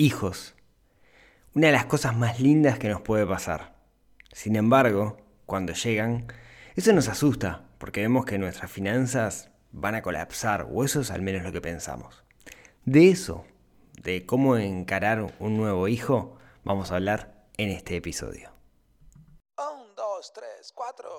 hijos. Una de las cosas más lindas que nos puede pasar. Sin embargo, cuando llegan, eso nos asusta porque vemos que nuestras finanzas van a colapsar, o eso es al menos lo que pensamos. De eso, de cómo encarar un nuevo hijo, vamos a hablar en este episodio. Un, dos, tres, cuatro.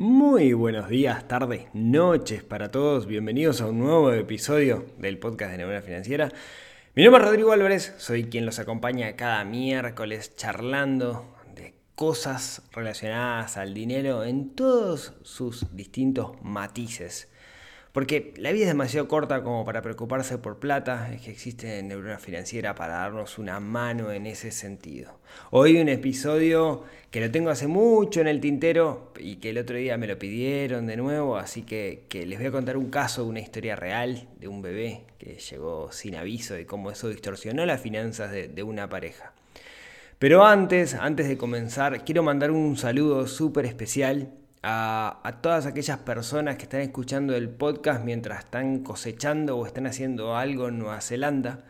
Muy buenos días, tardes, noches para todos. Bienvenidos a un nuevo episodio del podcast de Neurona Financiera. Mi nombre es Rodrigo Álvarez, soy quien los acompaña cada miércoles charlando de cosas relacionadas al dinero en todos sus distintos matices. Porque la vida es demasiado corta como para preocuparse por plata, es que existe Neurona Financiera para darnos una mano en ese sentido. Hoy un episodio que lo tengo hace mucho en el tintero y que el otro día me lo pidieron de nuevo, así que, que les voy a contar un caso, una historia real de un bebé que llegó sin aviso de cómo eso distorsionó las finanzas de, de una pareja. Pero antes, antes de comenzar, quiero mandar un saludo súper especial a, a, todas aquellas personas que están escuchando el podcast mientras están cosechando o están haciendo algo en Nueva Zelanda.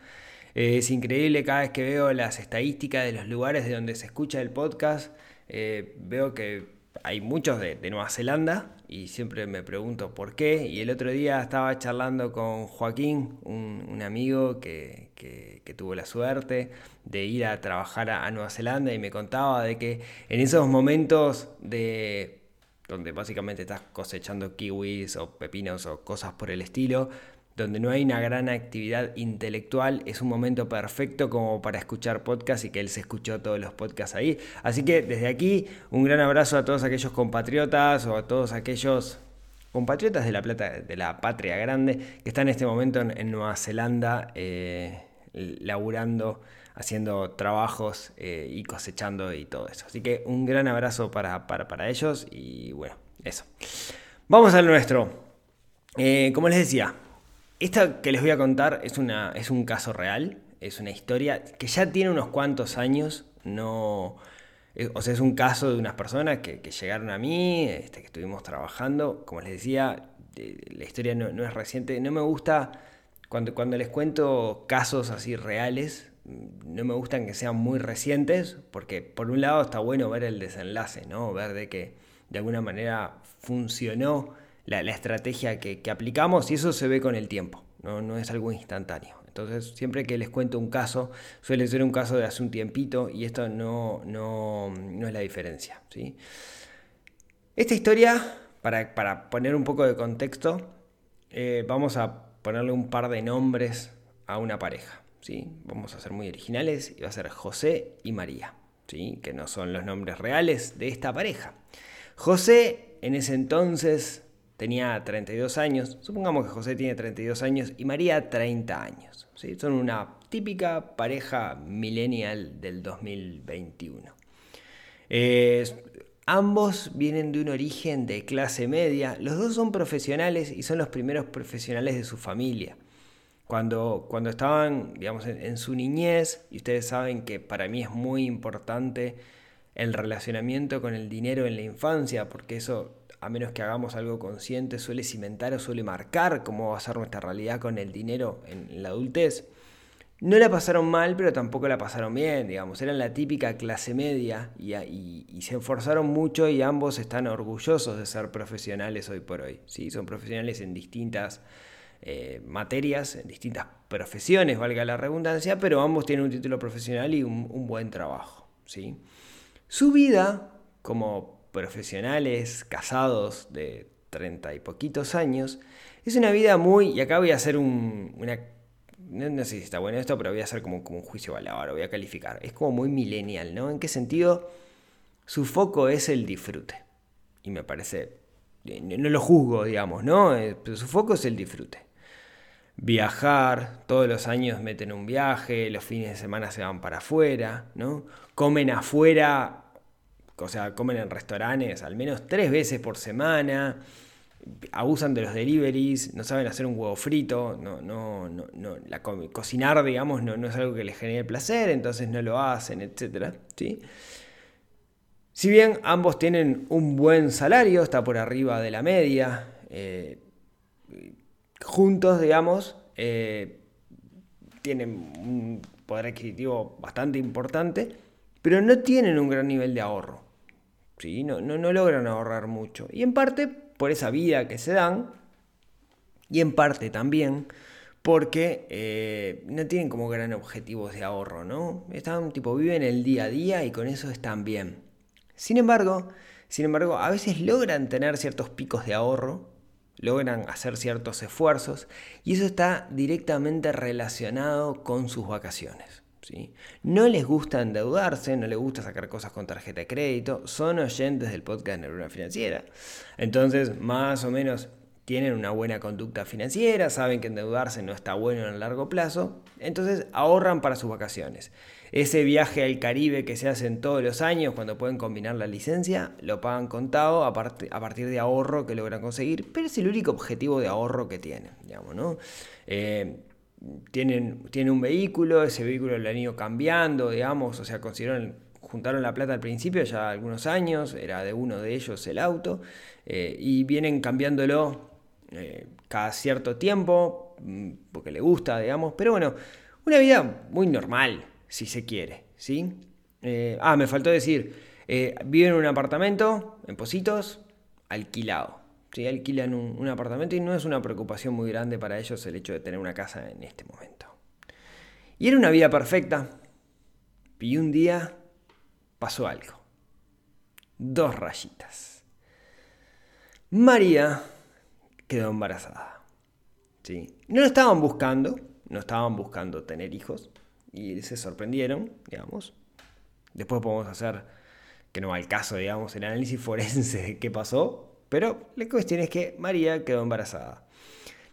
Eh, es increíble cada vez que veo las estadísticas de los lugares de donde se escucha el podcast. eh, veo que hay muchos de, de Nueva Zelanda y siempre me pregunto por qué. Y el otro día estaba charlando con Joaquín, un, un amigo que, que, tuvo la suerte de ir a trabajar a Nueva Zelanda y me contaba de que en esos momentos de donde básicamente estás cosechando kiwis o pepinos o cosas por el estilo, donde no hay una gran actividad intelectual, es un momento perfecto como para escuchar podcasts y que él se escuchó todos los podcasts ahí. Así que desde aquí un gran abrazo a todos aquellos compatriotas o a todos aquellos compatriotas de la, plata, de la patria grande que están en este momento en, Nueva Zelanda eh, laburando haciendo trabajos eh, y cosechando y todo eso. Así que un gran abrazo para, para, para ellos y bueno, eso. Vamos al nuestro. Eh, como les decía, esta que les voy a contar es, una, es un caso real, es una historia que ya tiene unos cuantos años, no... eh, O sea, es un caso de unas personas que, llegaron a mí, este, que estuvimos trabajando. Como les decía, la historia no, no es reciente. No me gusta cuando, cuando les cuento casos así reales, no me gustan que sean muy recientes, porque por un lado está bueno ver el desenlace, ¿no? Ver de que de alguna manera funcionó la, estrategia que, que, aplicamos y eso se ve con el tiempo, ¿no? no es algo instantáneo. Entonces, siempre que les cuento un caso, suele ser un caso de hace un tiempito y esto no, no, no es la diferencia, ¿sí? Esta historia, para, para poner un poco de contexto, eh, vamos a ponerle un par de nombres a una pareja. ¿Sí? Vamos a ser muy originales y va a ser José y María, ¿sí? que no son los nombres reales de esta pareja. José en ese entonces tenía 32 años, supongamos que José tiene 32 años y María 30 años. Son una típica pareja millennial del 2021. Eh, ambos vienen de un origen de clase media, los dos son profesionales y son los primeros profesionales de su familia cuando, cuando estaban, digamos, en, su niñez, y ustedes saben que para mí es muy importante el relacionamiento con el dinero en la infancia, porque eso, a menos que hagamos algo consciente, suele cimentar o suele marcar cómo va a ser nuestra realidad con el dinero en, la adultez. No la pasaron mal, pero tampoco la pasaron bien, digamos. Eran la típica clase media y, y, y, se esforzaron mucho y ambos están orgullosos de ser profesionales hoy por hoy. ¿sí? Son profesionales en distintas eh, materias, en distintas profesiones, valga la redundancia, pero ambos tienen un título profesional y un, buen trabajo. ¿sí? Su vida como profesionales casados de treinta y poquitos años es una vida muy, y acá voy a hacer un, una, no, sé si está bueno esto, pero voy a hacer como, como un juicio valor, voy a calificar, es como muy millennial, ¿no? ¿En qué sentido? Su foco es el disfrute. Y me parece no lo juzgo, digamos, ¿no? Eh, pero su foco es el disfrute. Viajar, todos los años meten un viaje, los fines de semana se van para afuera, ¿no? Comen afuera, o sea, comen en restaurantes al menos tres veces por semana, abusan de los deliveries, no saben hacer un huevo frito, no, no, no, no la co- cocinar, digamos, no, no es algo que les genere placer, entonces no lo hacen, etc. ¿sí? Si bien ambos tienen un buen salario, está por arriba de la media, eh, juntos, digamos, eh, tienen un poder adquisitivo bastante importante, pero no tienen un gran nivel de ahorro. ¿sí? No, no, no logran ahorrar mucho. Y en parte por esa vida que se dan, y en parte también porque eh, no tienen como gran objetivos de ahorro, ¿no? Están tipo, viven el día a día y con eso están bien. Sin embargo, sin embargo, a veces logran tener ciertos picos de ahorro, logran hacer ciertos esfuerzos y eso está directamente relacionado con sus vacaciones. ¿sí? No les gusta endeudarse, no les gusta sacar cosas con tarjeta de crédito, son oyentes del podcast Neurona Financiera. Entonces, más o menos tienen una buena conducta financiera, saben que endeudarse no está bueno en el largo plazo, entonces ahorran para sus vacaciones. Ese viaje al Caribe que se hacen todos los años cuando pueden combinar la licencia, lo pagan contado a, a partir de ahorro que logran conseguir, pero es el único objetivo de ahorro que tienen, digamos, ¿no? Eh, tienen, tienen un vehículo, ese vehículo lo han ido cambiando, digamos, o sea, consiguieron, juntaron la plata al principio, ya algunos años, era de uno de ellos el auto, eh, y vienen cambiándolo eh, cada cierto tiempo, mm, porque le gusta, digamos, pero bueno, una vida muy normal, si se quiere, ¿sí? Eh, ah, me faltó decir, eh, viven en un apartamento, en Positos, alquilado. ¿sí? Alquilan un, un apartamento y no es una preocupación muy grande para ellos el hecho de tener una casa en este momento. Y era una vida perfecta. Y un día pasó algo. Dos rayitas. María quedó embarazada. ¿sí? No lo estaban buscando, no estaban buscando tener hijos y se sorprendieron, digamos. Después podemos hacer, que no va al caso, digamos, el análisis forense de qué pasó, pero la cuestión es que María quedó embarazada.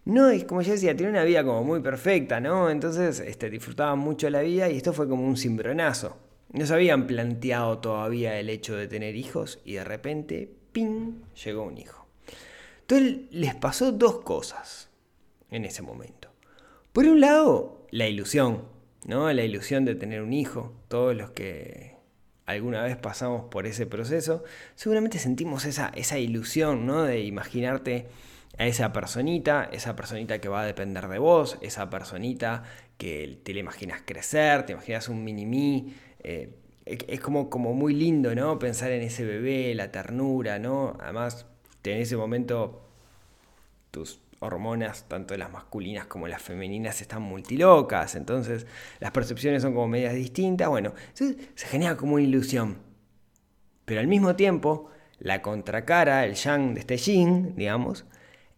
No, es como ya decía, tiene una vida como muy perfecta, ¿no? Entonces este, disfrutaban mucho la vida y esto fue como un cimbronazo. No se habían planteado todavía el hecho de tener hijos y de repente, ¡ping!, llegó un hijo. Entonces les pasó dos cosas en ese momento. Por un lado, la ilusión, ¿no? La ilusión de tener un hijo. Todos los que alguna vez pasamos por ese proceso, seguramente sentimos esa, esa ilusión, ¿no? De imaginarte a esa personita, esa personita que va a depender de vos, esa personita que te la imaginas crecer, te imaginas un mini-mí. Eh, es como, como muy lindo, ¿no? Pensar en ese bebé, la ternura, ¿no? Además, en ese momento tus hormonas, tanto las masculinas como las femeninas, están multilocas, entonces las percepciones son como medias distintas, bueno, se genera como una ilusión. Pero al mismo tiempo, la contracara, el yang de este yin, digamos,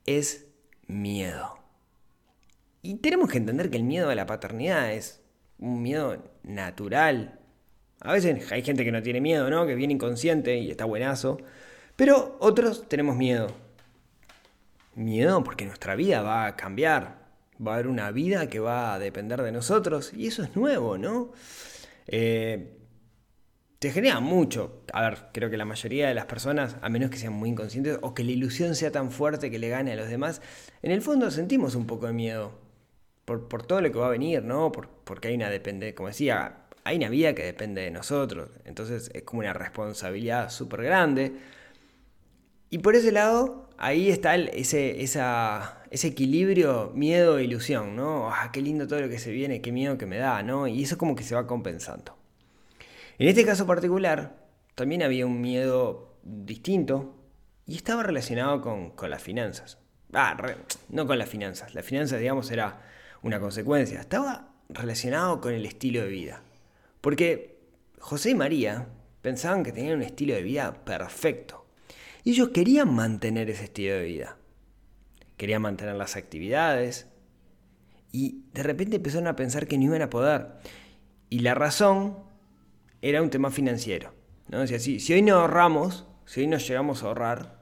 es miedo. Y tenemos que entender que el miedo a la paternidad es un miedo natural. A veces hay gente que no tiene miedo, ¿no? Que viene inconsciente y está buenazo. Pero otros tenemos miedo. Miedo porque nuestra vida va a cambiar. Va a haber una vida que va a depender de nosotros. Y eso es nuevo, ¿no? Eh, te genera mucho. A ver, creo que la mayoría de las personas, a menos que sean muy inconscientes o que la ilusión sea tan fuerte que le gane a los demás, en el fondo sentimos un poco de miedo. Por, por todo lo que va a venir, ¿no? Por, porque hay una dependencia, como decía, hay una vida que depende de nosotros. Entonces es como una responsabilidad súper grande. Y por ese lado, ahí está ese, ese equilibrio miedo e ilusión, ¿no? Ah, qué lindo todo lo que se viene, qué miedo que me da, ¿no? Y eso como que se va compensando. En este caso particular, también había un miedo distinto y estaba relacionado con, con las finanzas. Ah, no con las finanzas. Las finanzas, digamos, era una consecuencia. Estaba relacionado con el estilo de vida. Porque José y María pensaban que tenían un estilo de vida perfecto. Y ellos querían mantener ese estilo de vida. Querían mantener las actividades. Y de repente empezaron a pensar que no iban a poder. Y la razón era un tema financiero. ¿no? Si, si hoy no ahorramos, si hoy no llegamos a ahorrar,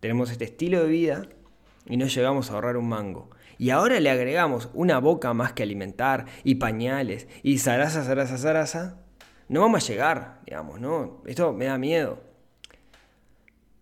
tenemos este estilo de vida y no llegamos a ahorrar un mango. Y ahora le agregamos una boca más que alimentar y pañales y zaraza, zaraza, zaraza. No vamos a llegar, digamos, ¿no? Esto me da miedo.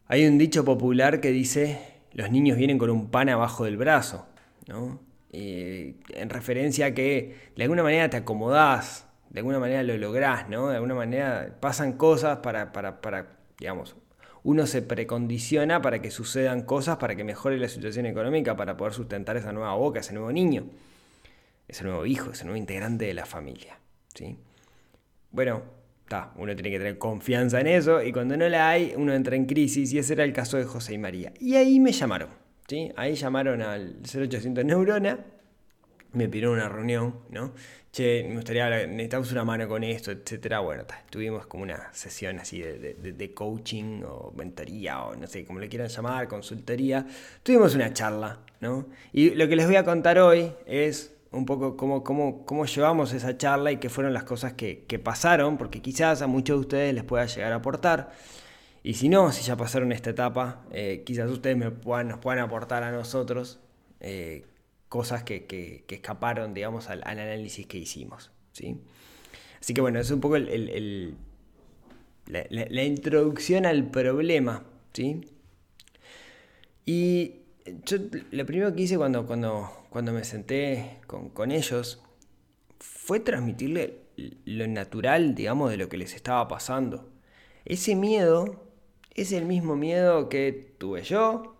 Hay un dicho popular que dice, los niños vienen con un pan abajo del brazo, ¿no? en referencia a que de alguna manera te acomodás, de alguna manera lo lográs, ¿no? De alguna manera pasan cosas para, para, para digamos, uno se precondiciona para que sucedan cosas, para que mejore la situación económica, para poder sustentar esa nueva boca, ese nuevo niño, ese nuevo hijo, ese nuevo integrante de la familia, ¿sí? Bueno, uno tiene que tener confianza en eso y cuando no la hay, uno entra en crisis y ese era el caso de José y María. Y ahí me llamaron, ¿sí? Ahí llamaron al 0800 Neurona, me pidieron una reunión, ¿no? Che, me gustaría hablar, necesitamos una mano con esto, etcétera. Bueno, tuvimos como una sesión así de, de, coaching o mentoría o no sé, como le quieran llamar, consultoría. Tuvimos una charla, ¿no? Y lo que les voy a contar hoy es un poco cómo, cómo, cómo llevamos esa charla y qué fueron las cosas que, pasaron, porque quizás a muchos de ustedes les pueda llegar a aportar. Y si no, si ya pasaron esta etapa, eh, quizás ustedes me puedan, nos puedan aportar a nosotros eh, cosas que, escaparon, digamos, al, análisis que hicimos. ¿sí? Así que bueno, es un poco el, la, introducción al problema. ¿sí? Y yo lo primero que hice cuando, cuando, cuando me senté con, ellos fue transmitirle lo natural, digamos, de lo que les estaba pasando. Ese miedo es el mismo miedo que tuve yo,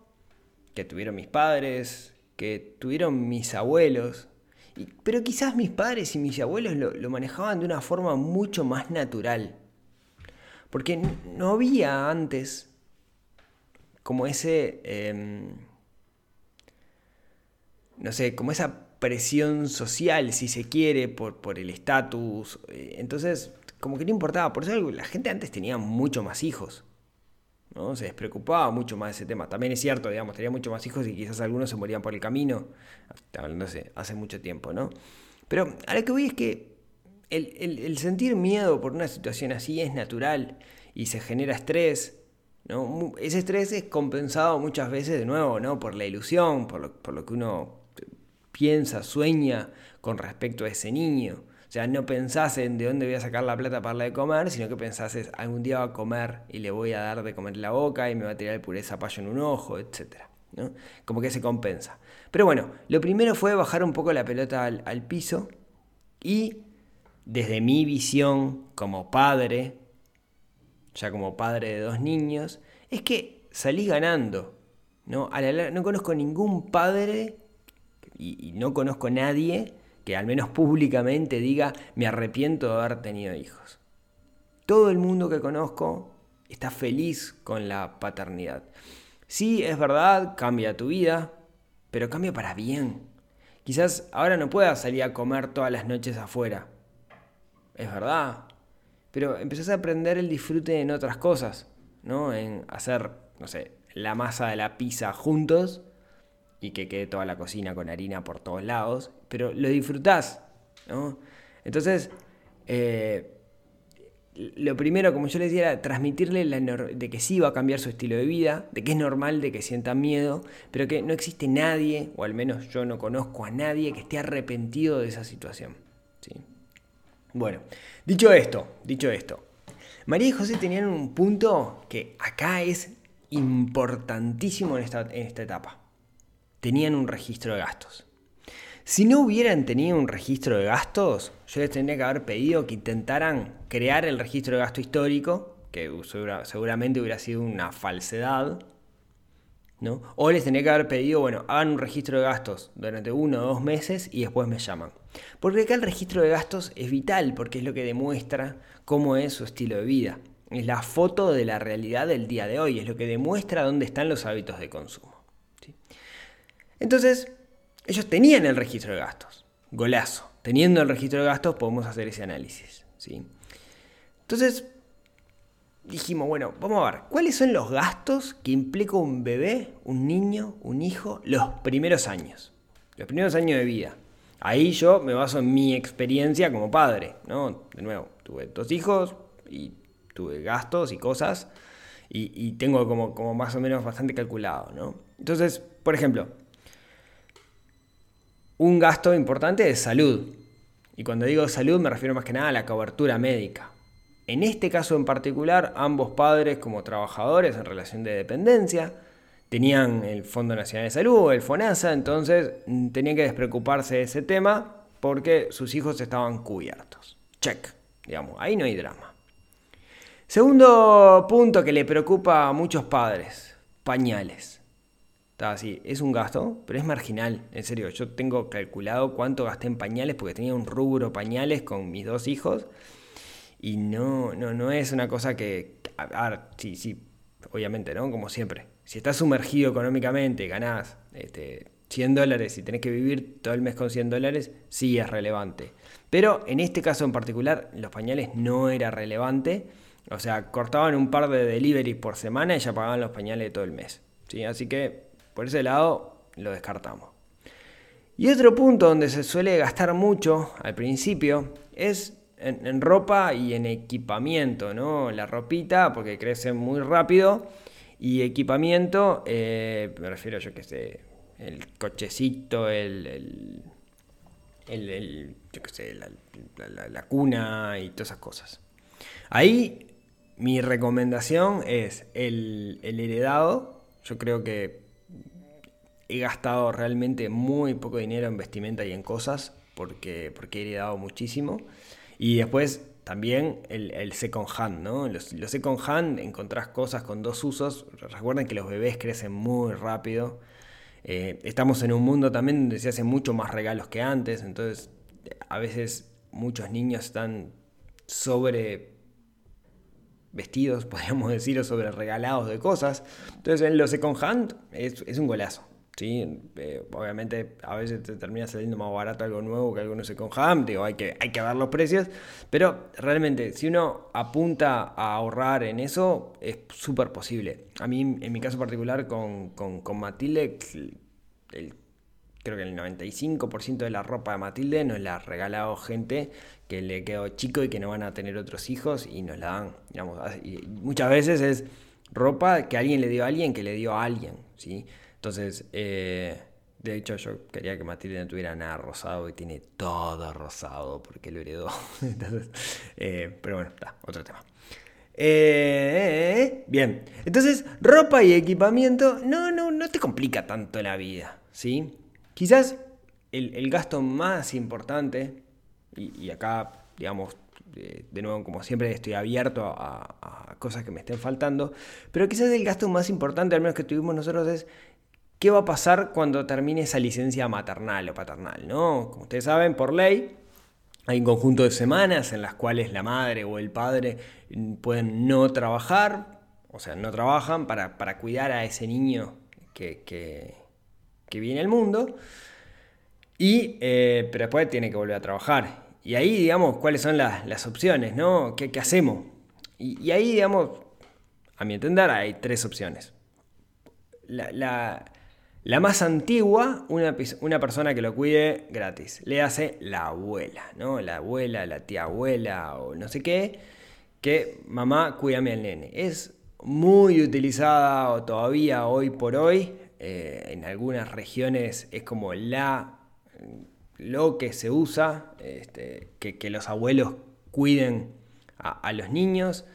que tuvieron mis padres, que tuvieron mis abuelos. pero quizás mis padres y mis abuelos lo, manejaban de una forma mucho más natural. Porque no había antes como ese... Em, no sé, como esa presión social, si se quiere, por, por el estatus. Eh, entonces, como que no importaba. Por eso la gente antes tenía mucho más hijos. ¿no? Se despreocupaba mucho más de ese tema. También es cierto, digamos, tenía mucho más hijos y quizás algunos se morían por el camino. Hablándose hace mucho tiempo, ¿no? Pero a lo que voy es que el, el sentir miedo por una situación así es natural y se genera estrés ¿no? Ese estrés es compensado muchas veces de nuevo, ¿no? Por la ilusión, por lo, por lo que uno piensa, sueña con respecto a ese niño. O sea, no pensás en de dónde voy a sacar la plata para darle de comer, sino que pensás es algún día va a comer y le voy a dar de comer la boca y me va a tirar el puré zapallo en un ojo, etc. ¿no? Como que se compensa. Pero bueno, lo primero fue bajar un poco la pelota al, piso y desde mi visión como padre, ya como padre de dos niños, es que salí ganando. No, no conozco ningún padre y, no conozco nadie que al menos públicamente diga me arrepiento de haber tenido hijos. Todo el mundo que conozco está feliz con la paternidad. Sí, es verdad, cambia tu vida, pero cambia para bien. Quizás ahora no puedas salir a comer todas las noches afuera. Es verdad. Pero empezás a aprender el disfrute en otras cosas, ¿no? En hacer, no sé, la masa de la pizza juntos y que quede toda la cocina con harina por todos lados, pero lo disfrutás, ¿no? Entonces, eh, lo primero, como yo les decía, era transmitirle de que sí va a cambiar su estilo de vida, de que es normal de que sienta miedo, pero que no existe nadie, o al menos yo no conozco a nadie que esté arrepentido de esa situación. ¿sí? Bueno, dicho esto, dicho esto, María y José tenían un punto que acá es importantísimo en esta, en esta etapa tenían un registro de gastos. Si no hubieran tenido un registro de gastos, yo les tendría que haber pedido que intentaran crear el registro de gasto histórico, que seguramente hubiera sido una falsedad, ¿no? O les tendría que haber pedido, bueno, hagan un registro de gastos durante uno o dos meses y después me llaman. Porque acá el registro de gastos es vital, porque es lo que demuestra cómo es su estilo de vida. Es la foto de la realidad del día de hoy, es lo que demuestra dónde están los hábitos de consumo. Entonces, ellos tenían el registro de gastos. Golazo. Teniendo el registro de gastos podemos hacer ese análisis. ¿sí? Entonces, dijimos, bueno, vamos a ver, ¿cuáles son los gastos que implica un bebé, un niño, un hijo, los primeros años? Los primeros años de vida. Ahí yo me baso en mi experiencia como padre, ¿no? De nuevo, tuve dos hijos y tuve gastos y cosas y, tengo como, como más o menos bastante calculado, ¿no? Entonces, por ejemplo, un gasto importante es salud. Y cuando digo salud me refiero más que nada a la cobertura médica. En este caso en particular, ambos padres como trabajadores en relación de dependencia tenían el Fondo Nacional de Salud, el FONASA, entonces mm, tenían que despreocuparse de ese tema porque sus hijos estaban cubiertos. Check, digamos, ahí no hay drama. Segundo punto que le preocupa a muchos padres, pañales. Está así, es un gasto, pero es marginal, en serio. Yo tengo calculado cuánto gasté en pañales porque tenía un rubro pañales con mis dos hijos y no, no, no es una cosa que, a ver, sí, sí, obviamente, ¿no? Como siempre. Si estás sumergido económicamente, ganás este, 100 dólares y tenés que vivir todo el mes con 100 dólares, sí es relevante. Pero en este caso en particular, los pañales no era relevante. O sea, cortaban un par de deliveries por semana y ya pagaban los pañales todo el mes. ¿sí? Así que por ese lado lo descartamos. Y otro punto donde se suele gastar mucho al principio es en, ropa y en equipamiento, ¿no? La ropita, porque crece muy rápido. Y equipamiento, eh, me refiero yo que sé, el cochecito, el, el, sé, la, cuna y todas esas cosas. Ahí mi recomendación es el, el heredado. Yo creo que he gastado realmente muy poco dinero en vestimenta y en cosas porque, porque he heredado muchísimo. Y después también el, el second hand, ¿no? Los, los, second hand encontrás cosas con dos usos. Recuerden que los bebés crecen muy rápido. Eh, estamos en un mundo también donde se hacen mucho más regalos que antes. Entonces, a veces muchos niños están sobre vestidos, podríamos decir, o sobre regalados de cosas. Entonces, en los second hand es, es un golazo. ¿Sí? Eh, obviamente a veces te termina saliendo más barato algo nuevo que algo no sé con ham, digo, hay que, hay que ver los precios, pero realmente si uno apunta a ahorrar en eso, es súper posible. A mí, en mi caso particular con, con, Matilde, creo que el 95% de la ropa de Matilde nos la ha regalado gente que le quedó chico y que no van a tener otros hijos y nos la dan, digamos, muchas veces es ropa que alguien le dio a alguien que le dio a alguien, ¿sí? Entonces, eh, de hecho, yo quería que Matilde tuviera nada rosado y tiene todo rosado porque lo heredó. Eh, pero bueno, está, otro tema. Eh, bien, entonces ropa y equipamiento no, no, no te complica tanto la vida, ¿sí? Quizás el, gasto más importante, y, acá, digamos, de, nuevo, como siempre, estoy abierto a, cosas que me estén faltando, pero quizás el gasto más importante, al menos que tuvimos nosotros, es ¿Qué va a pasar cuando termine esa licencia maternal o paternal? ¿no? Como ustedes saben, por ley, hay un conjunto de semanas en las cuales la madre o el padre pueden no trabajar, o sea, no trabajan para, cuidar a ese niño que, que, viene al mundo, y, eh, pero después tiene que volver a trabajar. Y ahí, digamos, cuáles son las, opciones, ¿no? ¿Qué, hacemos? Y, ahí, digamos, a mi entender, hay tres opciones. la más antigua, una, persona que lo cuide gratis. Le hace la abuela, ¿no? La abuela, la tía abuela o no sé qué. Que mamá, cuídame al nene. Es muy utilizada todavía hoy por hoy. Eh, en algunas regiones es como la lo que se usa, este, que, los abuelos cuiden a, los niños.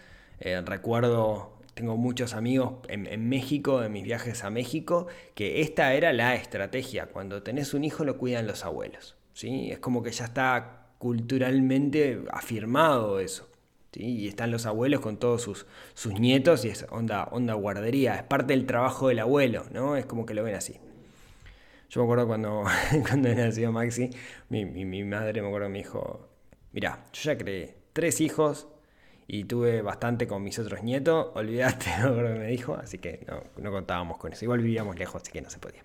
Eh, recuerdo tengo muchos amigos en, México, en mis viajes a México, que esta era la estrategia. Cuando tenés un hijo lo cuidan los abuelos. ¿sí? Es como que ya está culturalmente afirmado eso. ¿sí? Y están los abuelos con todos sus, sus nietos y es onda, onda guardería. Es parte del trabajo del abuelo, ¿no? Es como que lo ven así. Yo me acuerdo cuando, cuando nació Maxi, mi, mi, madre me acuerdo me dijo, mira, yo ya creé tres hijos, y tuve bastante con mis otros nietos, olvidaste lo que me dijo, así que no, contábamos con eso. Igual vivíamos lejos, así que no se podía.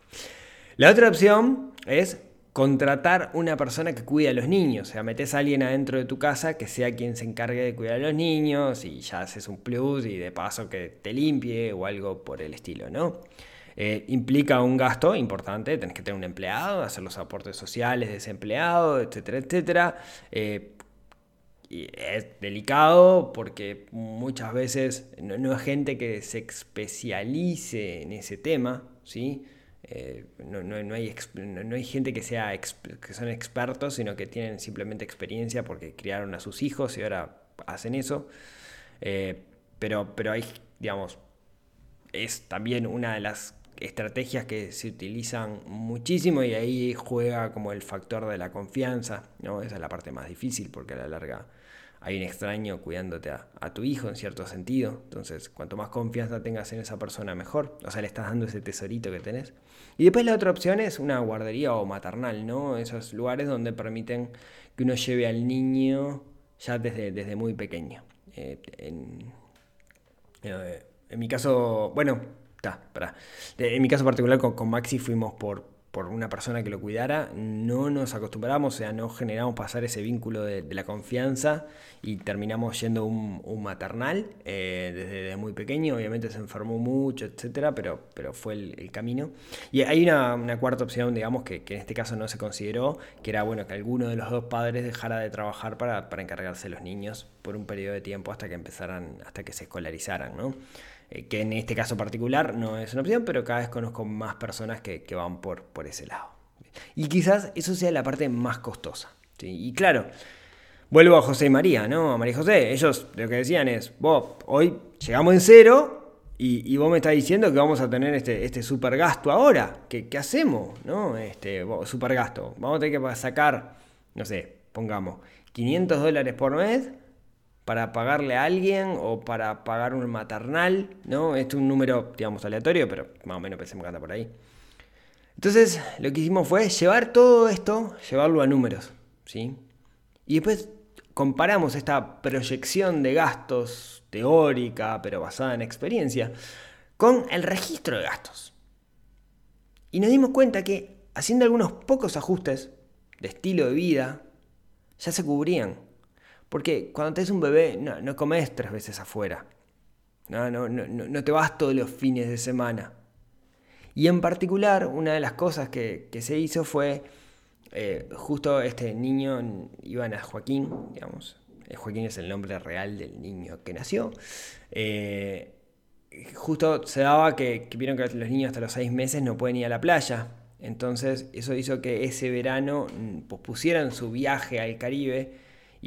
La otra opción es contratar una persona que cuide a los niños. O sea, metes a alguien adentro de tu casa que sea quien se encargue de cuidar a los niños y ya haces un plus y de paso que te limpie o algo por el estilo, ¿no? Eh, implica un gasto importante, tenés que tener un empleado, hacer los aportes sociales de ese empleado, etcétera, etcétera. Eh, y es delicado porque muchas veces no, no es gente que se especialice en ese tema, ¿sí? Eh, no, no, no, hay, no, hay, gente que, sea que son expertos, sino que tienen simplemente experiencia porque criaron a sus hijos y ahora hacen eso. Eh, pero, pero hay, digamos, es también una de las estrategias que se utilizan muchísimo y ahí juega como el factor de la confianza, ¿no? Esa es la parte más difícil porque a la larga hay un extraño cuidándote a, tu hijo en cierto sentido. Entonces, cuanto más confianza tengas en esa persona, mejor. O sea, le estás dando ese tesorito que tenés. Y después la otra opción es una guardería o maternal, ¿no? Esos lugares donde permiten que uno lleve al niño ya desde, desde muy pequeño. Eh, en, eh, en, mi caso, bueno, está, En mi caso particular con, con Maxi fuimos por, por una persona que lo cuidara, no nos acostumbramos, o sea, no generamos pasar ese vínculo de, la confianza y terminamos yendo un, maternal eh, desde, muy pequeño, obviamente se enfermó mucho, etcétera, pero, pero fue el, camino. Y hay una, cuarta opción, digamos, que, en este caso no se consideró, que era bueno que alguno de los dos padres dejara de trabajar para, para encargarse de los niños por un periodo de tiempo hasta que empezaran, hasta que se escolarizaran, ¿no? Eh, que en este caso particular no es una opción, pero cada vez conozco más personas que, van por, por ese lado. Y quizás eso sea la parte más costosa. Y claro, vuelvo a José y María, ¿no? A María José, ellos lo que decían es, vos, hoy llegamos en cero y, vos me estás diciendo que vamos a tener este, este super ahora. ¿Qué, qué hacemos? ¿No? Este, super. Vamos a tener que sacar, no sé, pongamos, 500 dólares por mes para pagarle a alguien o para pagar un maternal, ¿no? Esto es un número, digamos, aleatorio, pero más o menos pensemos que anda por ahí. Entonces, lo que hicimos fue llevar todo esto, llevarlo a números, ¿sí? Y después comparamos esta proyección de gastos teórica, pero basada en experiencia, con el registro de gastos. Y nos dimos cuenta que haciendo algunos pocos ajustes de estilo de vida, ya se cubrían porque cuando tenés un bebé, no, comes tres veces afuera. No, no, no, no te vas todos los fines de semana. Y en particular, una de las cosas que, se hizo fue, eh, justo este niño, iban a Joaquín, digamos, eh, Joaquín es el nombre real del niño que nació, eh, justo se daba que, que, vieron que los niños hasta los seis meses no pueden ir a la playa. Entonces eso hizo que ese verano mm, pospusieran su viaje al Caribe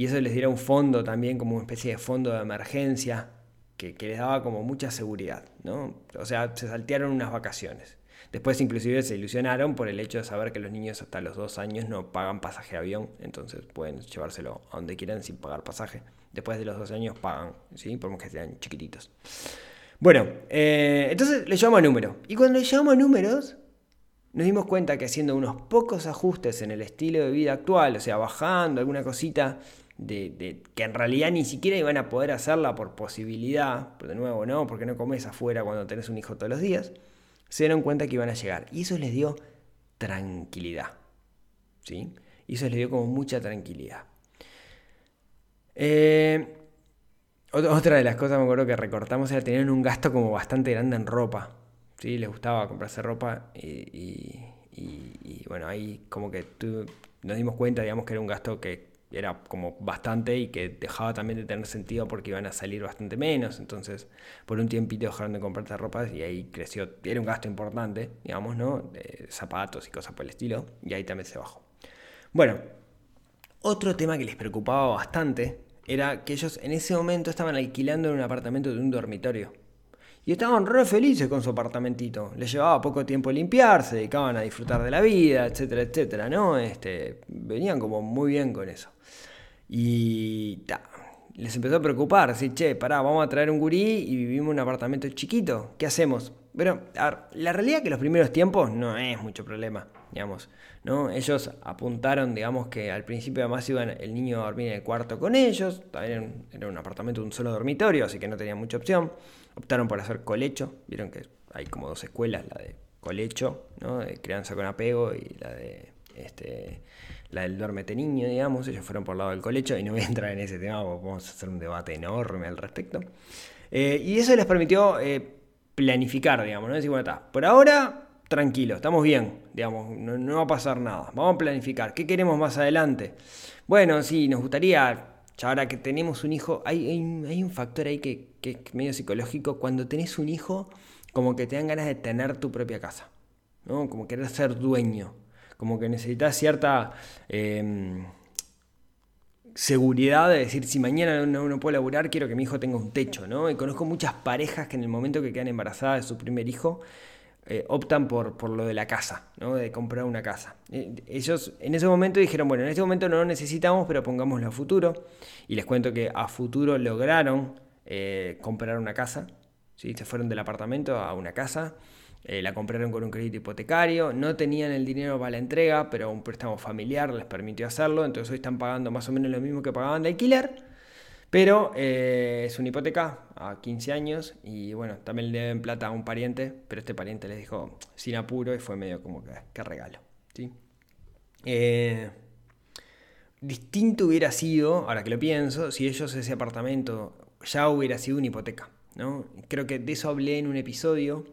y eso les diera un fondo también, como una especie de fondo de emergencia, que, les daba como mucha seguridad, ¿no? O sea, se saltearon unas vacaciones. Después inclusive se ilusionaron por el hecho de saber que los niños hasta los dos años no pagan pasaje de avión, entonces pueden llevárselo a donde quieran sin pagar pasaje. Después de los dos años pagan, ¿sí? Por que sean chiquititos. Bueno, eh, entonces le llevamos a números. Y cuando le llevamos a números, nos dimos cuenta que haciendo unos pocos ajustes en el estilo de vida actual, o sea, bajando alguna cosita de, que en realidad ni siquiera iban a poder hacerla por posibilidad, pero de nuevo, ¿no? Porque no comes afuera cuando tenés un hijo todos los días, se dieron cuenta que iban a llegar. Y eso les dio tranquilidad. ¿Sí? Y eso les dio como mucha tranquilidad. Eh, otra de las cosas me acuerdo que recortamos era tener un gasto como bastante grande en ropa. ¿sí? Les gustaba comprarse ropa y, bueno, ahí como que nos dimos cuenta, digamos, que era un gasto que era como bastante y que dejaba también de tener sentido porque iban a salir bastante menos. Entonces, por un tiempito dejaron de comprarse ropa y ahí creció, era un gasto importante, digamos, ¿no? De zapatos y cosas por el estilo, y ahí también se bajó. Bueno, otro tema que les preocupaba bastante era que ellos en ese momento estaban alquilando en un apartamento de un dormitorio. Y estaban re felices con su apartamentito. Les llevaba poco tiempo limpiar, se dedicaban a disfrutar de la vida, etcétera, etcétera, ¿no? Este, venían como muy bien con eso. Y les empezó a preocupar, así, che, pará, vamos a traer un gurí y vivimos en un apartamento chiquito, ¿qué hacemos? Pero, la realidad es que los primeros tiempos no es mucho problema, digamos, ¿no? Ellos apuntaron, digamos, que al principio además iban el niño a dormir en el cuarto con ellos, también era un apartamento un solo dormitorio, así que no tenía mucha opción. Optaron por hacer colecho, vieron que hay como dos escuelas, la de colecho, ¿no? De crianza con apego y la de este la del duérmete niño, digamos, ellos fueron por el lado del colecho y no voy a entrar en ese tema, vamos a hacer un debate enorme al respecto. Eh, y eso les permitió eh, planificar, digamos, ¿no? Decir, bueno, está, por ahora, tranquilo, estamos bien, digamos, no, va a pasar nada, vamos a planificar, ¿qué queremos más adelante? Bueno, sí, nos gustaría Ya ahora que tenemos un hijo, hay, hay un- factor ahí que, que es medio psicológico. Cuando tenés un hijo, como que te dan ganas de tener tu propia casa, ¿no? Como querer ser dueño, como que necesitas cierta em, seguridad de decir, si mañana no, no puedo laburar, quiero que mi hijo tenga un techo, ¿no? Y conozco muchas parejas que en el momento que quedan embarazadas de su primer hijo, eh, optan por, por lo de la casa, ¿no? De comprar una casa. Ellos en ese momento dijeron, bueno, en este momento no lo necesitamos, pero pongámoslo a futuro. Y les cuento que a futuro lograron eh, comprar una casa, ¿sí? Se fueron del apartamento a una casa. eh, la compraron con un crédito hipotecario, no tenían el dinero para la entrega, pero un préstamo familiar les permitió hacerlo, entonces hoy están pagando más o menos lo mismo que pagaban de alquiler, pero eh, es una hipoteca a 15 años y bueno, también le deben plata a un pariente, pero este pariente les dijo sin apuro y fue medio como que, regalo. ¿sí? Eh, distinto hubiera sido, ahora que lo pienso, si ellos ese apartamento ya hubiera sido una hipoteca. ¿no? Creo que de eso hablé en un episodio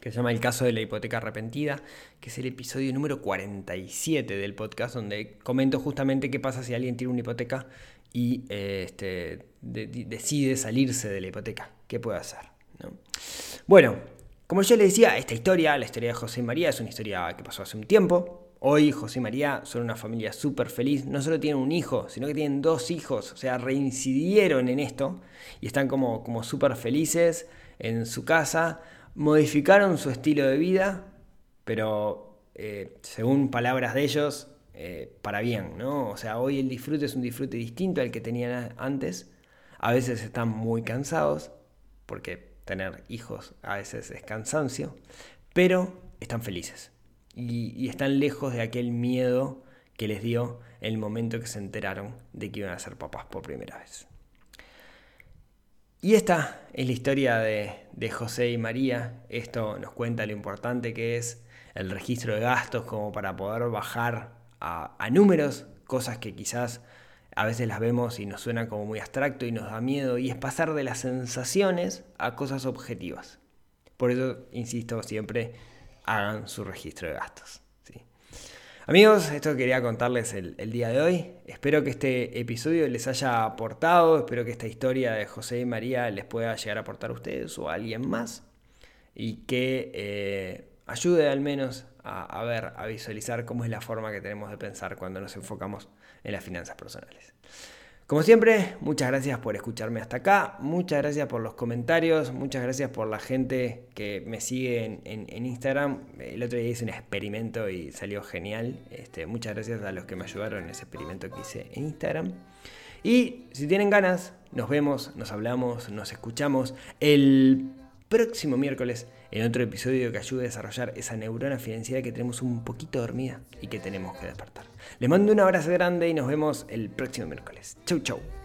que se llama El caso de la hipoteca arrepentida, que es el episodio número 47 del podcast, donde comento justamente qué pasa si alguien tiene una hipoteca y eh, este, de- de- decide salirse de la hipoteca. ¿Qué puede hacer? ¿no? Bueno, como yo les decía, esta historia, la historia de José y María, es una historia que pasó hace un tiempo. Hoy José y María son una familia súper feliz. No solo tienen un hijo, sino que tienen dos hijos. O sea, reincidieron en esto y están como, como súper felices en su casa. Modificaron su estilo de vida, pero eh, según palabras de ellos, eh, para bien, ¿no? O sea, hoy el disfrute es un disfrute distinto al que tenían antes. A veces están muy cansados, porque tener hijos a veces es cansancio, pero están felices y, y están lejos de aquel miedo que les dio el momento que se enteraron de que iban a ser papás por primera vez. Y esta es la historia de, de José y María. Esto nos cuenta lo importante que es el registro de gastos como para poder bajar a, números, cosas que quizás a veces las vemos y nos suenan como muy abstracto y nos da miedo, y es pasar de las sensaciones a cosas objetivas. Por eso, insisto, siempre hagan su registro de gastos. ¿sí? Amigos, esto quería contarles el, el día de hoy. Espero que este episodio les haya aportado, espero que esta historia de José y María les pueda llegar a aportar a ustedes o a alguien más y que eh, ayude al menos a, ver, a visualizar cómo es la forma que tenemos de pensar cuando nos enfocamos en las finanzas personales. Como siempre, muchas gracias por escucharme hasta acá, muchas gracias por los comentarios, muchas gracias por la gente que me sigue en Instagram. El otro día hice un experimento y salió genial. Este, muchas gracias a los que me ayudaron en ese experimento que hice en Instagram. Y si tienen ganas, nos vemos, nos hablamos, nos escuchamos el próximo miércoles en otro episodio que ayude a desarrollar esa neurona financiera que tenemos un poquito dormida y que tenemos que despertar. Les mando un abrazo grande y nos vemos el próximo miércoles. Chau, chau.